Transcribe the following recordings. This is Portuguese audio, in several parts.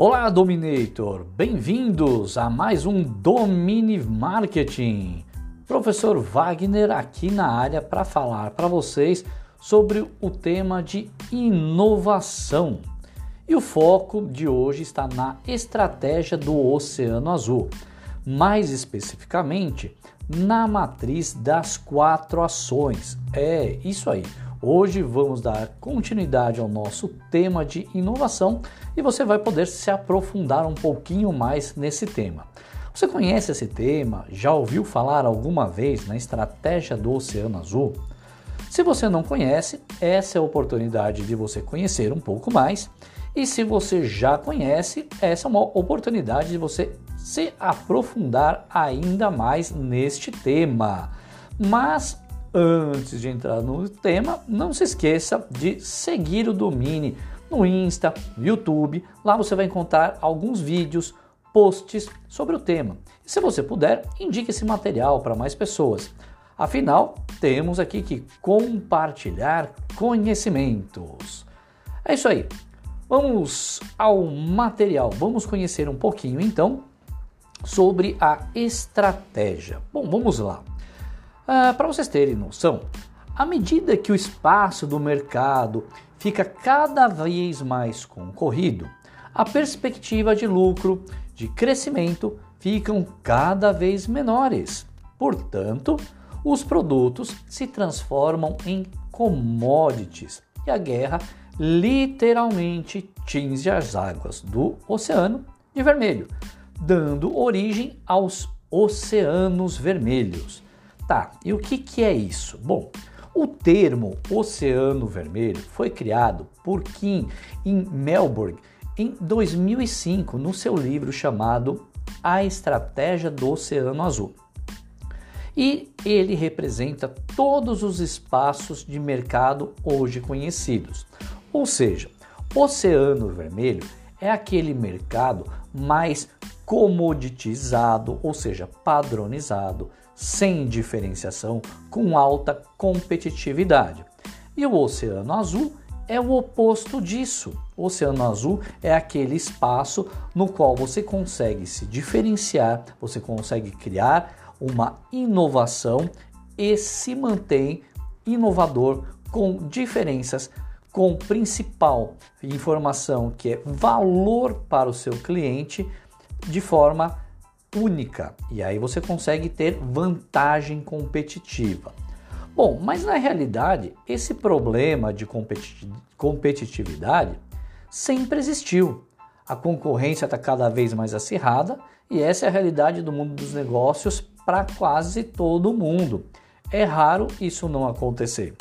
Olá, Dominator! Bem-vindos a mais um Domini Marketing. Professor Wagner aqui na área para falar para vocês sobre o tema de inovação. E o foco de hoje está na estratégia do Oceano Azul, mais especificamente na matriz das quatro ações. É isso aí. Hoje vamos dar continuidade ao nosso tema de inovação e você vai poder se aprofundar um pouquinho mais nesse tema. Você conhece esse tema? Já ouviu falar alguma vez na estratégia do Oceano Azul? Se você não conhece, essa é a oportunidade de você conhecer um pouco mais. E se você já conhece, essa é uma oportunidade de você se aprofundar ainda mais neste tema. Mas Antes de entrar no tema, não se esqueça de seguir o Domine no Insta, no YouTube. Lá você vai encontrar alguns vídeos, posts sobre o tema. E se você puder, indique esse material para mais pessoas. Afinal, temos aqui que compartilhar conhecimentos. É isso aí. Vamos ao material. Vamos conhecer um pouquinho então sobre a estratégia. Bom, vamos lá. Ah, Para vocês terem noção, à medida que o espaço do mercado fica cada vez mais concorrido, a perspectiva de lucro, de crescimento ficam cada vez menores. Portanto, os produtos se transformam em commodities e a guerra literalmente tinge as águas do oceano de vermelho, dando origem aos oceanos vermelhos. Tá, e o que, que é isso? Bom, o termo Oceano Vermelho foi criado por Kim em Melbourne em 2005 no seu livro chamado A Estratégia do Oceano Azul. E ele representa todos os espaços de mercado hoje conhecidos. Ou seja, Oceano Vermelho é aquele mercado mais comoditizado, ou seja, padronizado, sem diferenciação, com alta competitividade. E o Oceano Azul é o oposto disso. O Oceano Azul é aquele espaço no qual você consegue se diferenciar, você consegue criar uma inovação e se mantém inovador com diferenças, com principal informação que é valor para o seu cliente de forma única e aí você consegue ter vantagem competitiva. Bom, mas na realidade, esse problema de competitividade sempre existiu. A concorrência está cada vez mais acirrada e essa é a realidade do mundo dos negócios para quase todo mundo. É raro isso não acontecer.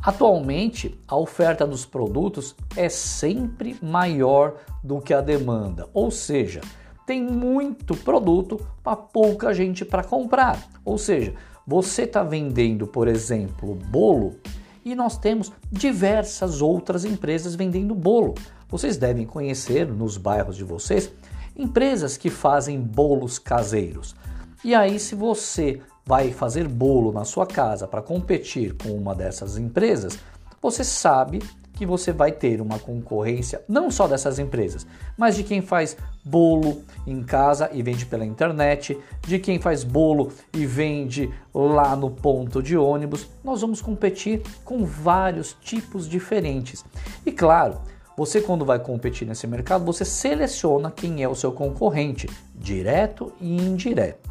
Atualmente, a oferta dos produtos é sempre maior do que a demanda, ou seja, tem muito produto para pouca gente para comprar. Ou seja, você está vendendo, por exemplo, bolo e nós temos diversas outras empresas vendendo bolo. Vocês devem conhecer nos bairros de vocês empresas que fazem bolos caseiros. E aí, se você vai fazer bolo na sua casa para competir com uma dessas empresas, você sabe que você vai ter uma concorrência não só dessas empresas, mas de quem faz bolo em casa e vende pela internet, de quem faz bolo e vende lá no ponto de ônibus. Nós vamos competir com vários tipos diferentes. E claro, você quando vai competir nesse mercado, você seleciona quem é o seu concorrente, direto e indireto.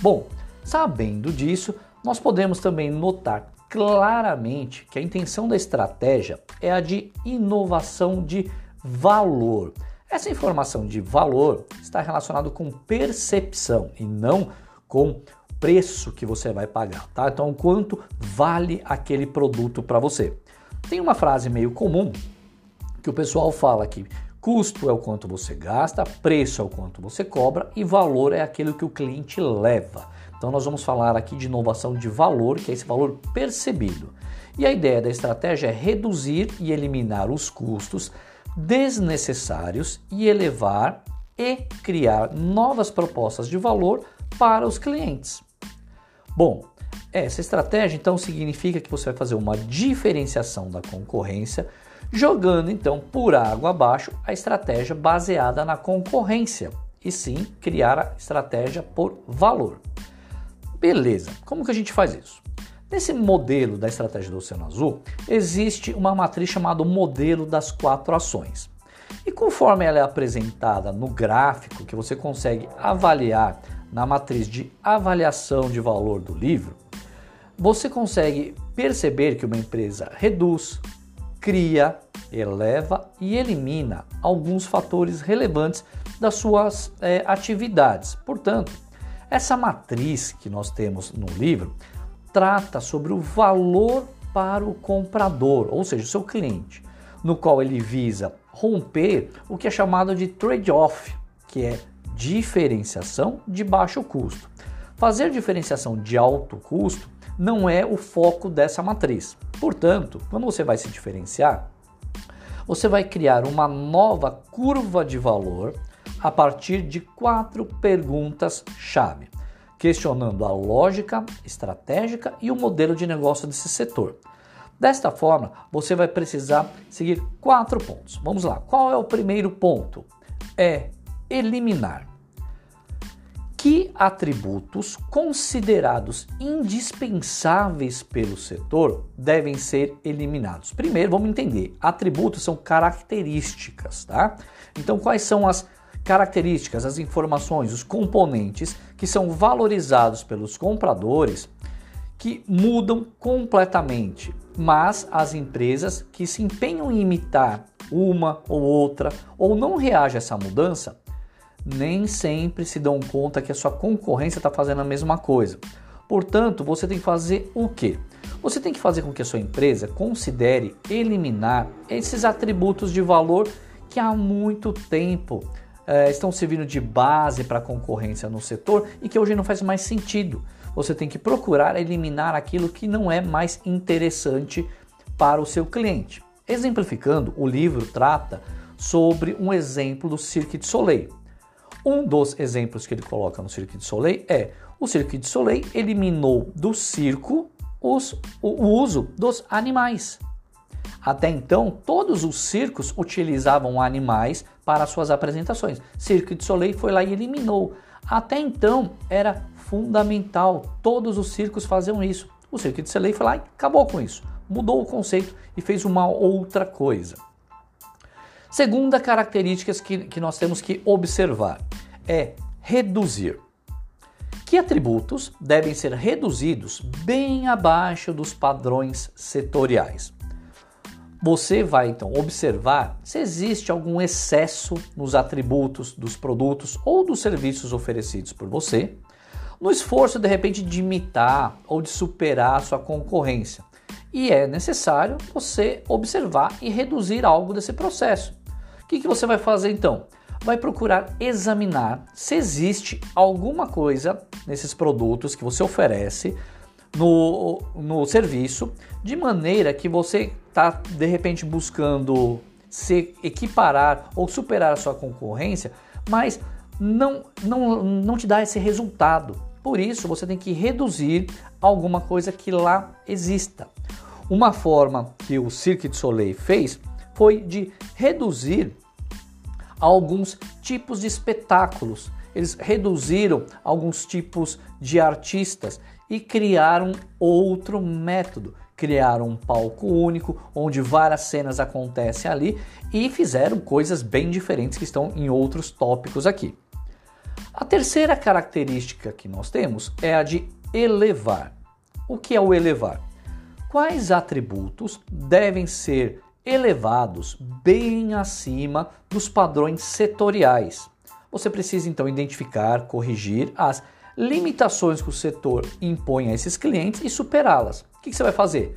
Bom, sabendo disso, nós podemos também notar claramente que a intenção da estratégia é a de inovação de valor. Essa informação de valor está relacionado com percepção e não com preço que você vai pagar, tá? Então, quanto vale aquele produto para você? Tem uma frase meio comum que o pessoal fala que custo é o quanto você gasta, preço é o quanto você cobra e valor é aquilo que o cliente leva. Então nós vamos falar aqui de inovação de valor, que é esse valor percebido. E a ideia da estratégia é reduzir e eliminar os custos desnecessários e elevar e criar novas propostas de valor para os clientes. Bom, essa estratégia então significa que você vai fazer uma diferenciação da concorrência jogando então por água abaixo a estratégia baseada na concorrência e sim criar a estratégia por valor. Beleza, como que a gente faz isso? Nesse modelo da estratégia do Oceano Azul, existe uma matriz chamada modelo das quatro ações. E conforme ela é apresentada no gráfico que você consegue avaliar na matriz de avaliação de valor do livro, você consegue perceber que uma empresa reduz, cria, eleva e elimina alguns fatores relevantes das suas é, atividades. Portanto, essa matriz que nós temos no livro trata sobre o valor para o comprador, ou seja, o seu cliente, no qual ele visa romper o que é chamado de trade-off, que é diferenciação de baixo custo. Fazer diferenciação de alto custo não é o foco dessa matriz. Portanto, quando você vai se diferenciar, você vai criar uma nova curva de valor a partir de quatro perguntas-chave questionando a lógica estratégica e o modelo de negócio desse setor. Desta forma, você vai precisar seguir quatro pontos. Vamos lá. Qual é o primeiro ponto? É eliminar. Que atributos considerados indispensáveis pelo setor devem ser eliminados? Primeiro, vamos entender: atributos são características, tá? Então, quais são as características, as informações, os componentes que são valorizados pelos compradores que mudam completamente, mas as empresas que se empenham em imitar uma ou outra ou não reagem a essa mudança, nem sempre se dão conta que a sua concorrência está fazendo a mesma coisa. Portanto, você tem que fazer o quê? Você tem que fazer com que a sua empresa considere eliminar esses atributos de valor que há muito tempo é, estão servindo de base para a concorrência no setor e que hoje não faz mais sentido. Você tem que procurar eliminar aquilo que não é mais interessante para o seu cliente. Exemplificando, o livro trata sobre um exemplo do Cirque du Soleil. Um dos exemplos que ele coloca no Cirque du Soleil é o Cirque du Soleil eliminou do circo os, o, o uso dos animais. Até então, todos os circos utilizavam animais para suas apresentações. Cirque du Soleil foi lá e eliminou. Até então, era fundamental, todos os circos faziam isso. O Cirque du Soleil foi lá e acabou com isso. Mudou o conceito e fez uma outra coisa. Segunda característica que, que nós temos que observar é reduzir. Que atributos devem ser reduzidos bem abaixo dos padrões setoriais? Você vai então observar se existe algum excesso nos atributos dos produtos ou dos serviços oferecidos por você, no esforço de repente de imitar ou de superar a sua concorrência. E é necessário você observar e reduzir algo desse processo. O que, que você vai fazer então? Vai procurar examinar se existe alguma coisa nesses produtos que você oferece no, no serviço, de maneira que você está de repente buscando se equiparar ou superar a sua concorrência, mas não, não, não te dá esse resultado. Por isso, você tem que reduzir alguma coisa que lá exista. Uma forma que o Cirque du Soleil fez foi de reduzir alguns tipos de espetáculos. Eles reduziram alguns tipos de artistas e criaram outro método. Criaram um palco único, onde várias cenas acontecem ali e fizeram coisas bem diferentes que estão em outros tópicos aqui. A terceira característica que nós temos é a de elevar. O que é o elevar? Quais atributos devem ser elevados bem acima dos padrões setoriais? Você precisa então identificar, corrigir as limitações que o setor impõe a esses clientes e superá-las. O que, você vai fazer?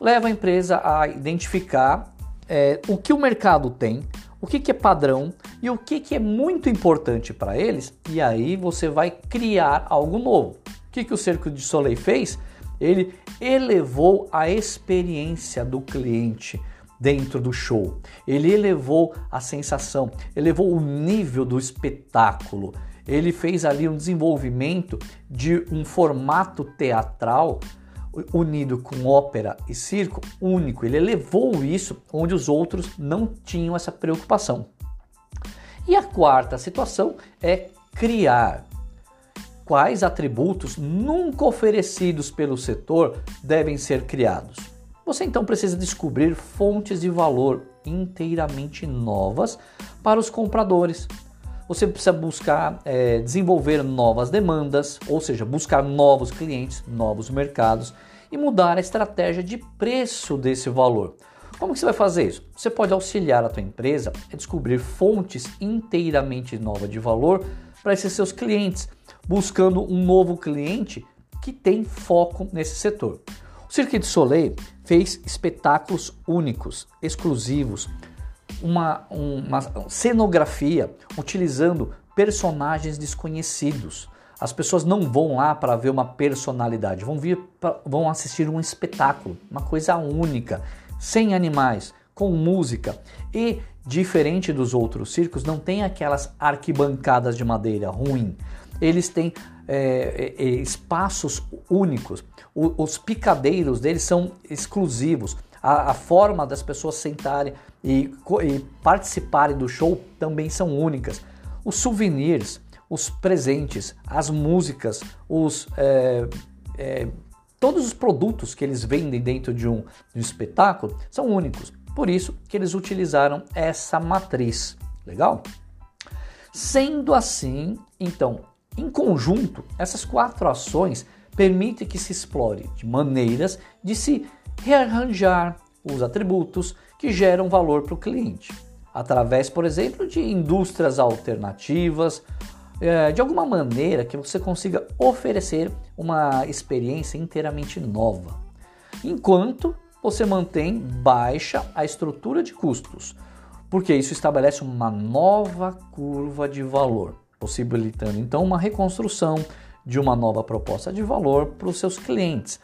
Leva a empresa a identificar é, o que o mercado tem, o que, que é padrão e o que, que é muito importante para eles, e aí você vai criar algo novo. O que, que o Cerco de Soleil fez? Ele elevou a experiência do cliente dentro do show. Ele elevou a sensação, elevou o nível do espetáculo ele fez ali um desenvolvimento de um formato teatral unido com ópera e circo único. Ele elevou isso onde os outros não tinham essa preocupação. E a quarta situação é criar. Quais atributos nunca oferecidos pelo setor devem ser criados? Você então precisa descobrir fontes de valor inteiramente novas para os compradores. Você precisa buscar é, desenvolver novas demandas, ou seja, buscar novos clientes, novos mercados e mudar a estratégia de preço desse valor. Como que você vai fazer isso? Você pode auxiliar a tua empresa a descobrir fontes inteiramente novas de valor para esses seus clientes, buscando um novo cliente que tem foco nesse setor. O Cirque du Soleil fez espetáculos únicos, exclusivos, uma, uma cenografia utilizando personagens desconhecidos. As pessoas não vão lá para ver uma personalidade, vão, vir pra, vão assistir um espetáculo, uma coisa única sem animais, com música e diferente dos outros circos, não tem aquelas arquibancadas de madeira ruim. Eles têm é, é, é espaços únicos. O, os picadeiros deles são exclusivos. A, a forma das pessoas sentarem e, e, participarem do show também são únicas. Os souvenirs, os presentes, as músicas, os é, é Todos os produtos que eles vendem dentro de um, de um espetáculo são únicos. Por isso que eles utilizaram essa matriz. Legal? Sendo assim, então, em conjunto, essas quatro ações permitem que se explore de maneiras de se rearranjar os atributos que geram valor para o cliente, através, por exemplo, de indústrias alternativas, é, de alguma maneira que você consiga oferecer uma experiência inteiramente nova, enquanto você mantém baixa a estrutura de custos, porque isso estabelece uma nova curva de valor, possibilitando então uma reconstrução de uma nova proposta de valor para os seus clientes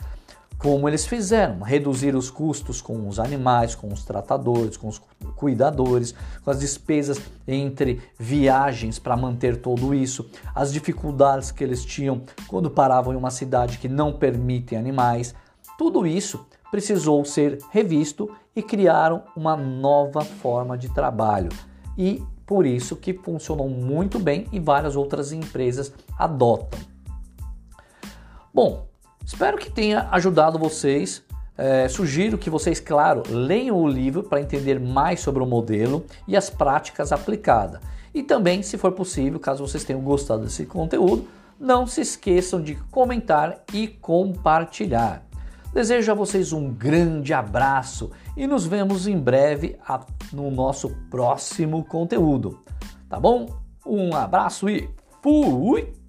como eles fizeram, reduzir os custos com os animais, com os tratadores, com os cuidadores, com as despesas entre viagens para manter tudo isso, as dificuldades que eles tinham quando paravam em uma cidade que não permite animais. Tudo isso precisou ser revisto e criaram uma nova forma de trabalho. E por isso que funcionou muito bem e várias outras empresas adotam. Bom, Espero que tenha ajudado vocês. É, sugiro que vocês, claro, leiam o livro para entender mais sobre o modelo e as práticas aplicadas. E também, se for possível, caso vocês tenham gostado desse conteúdo, não se esqueçam de comentar e compartilhar. Desejo a vocês um grande abraço e nos vemos em breve no nosso próximo conteúdo. Tá bom? Um abraço e fui!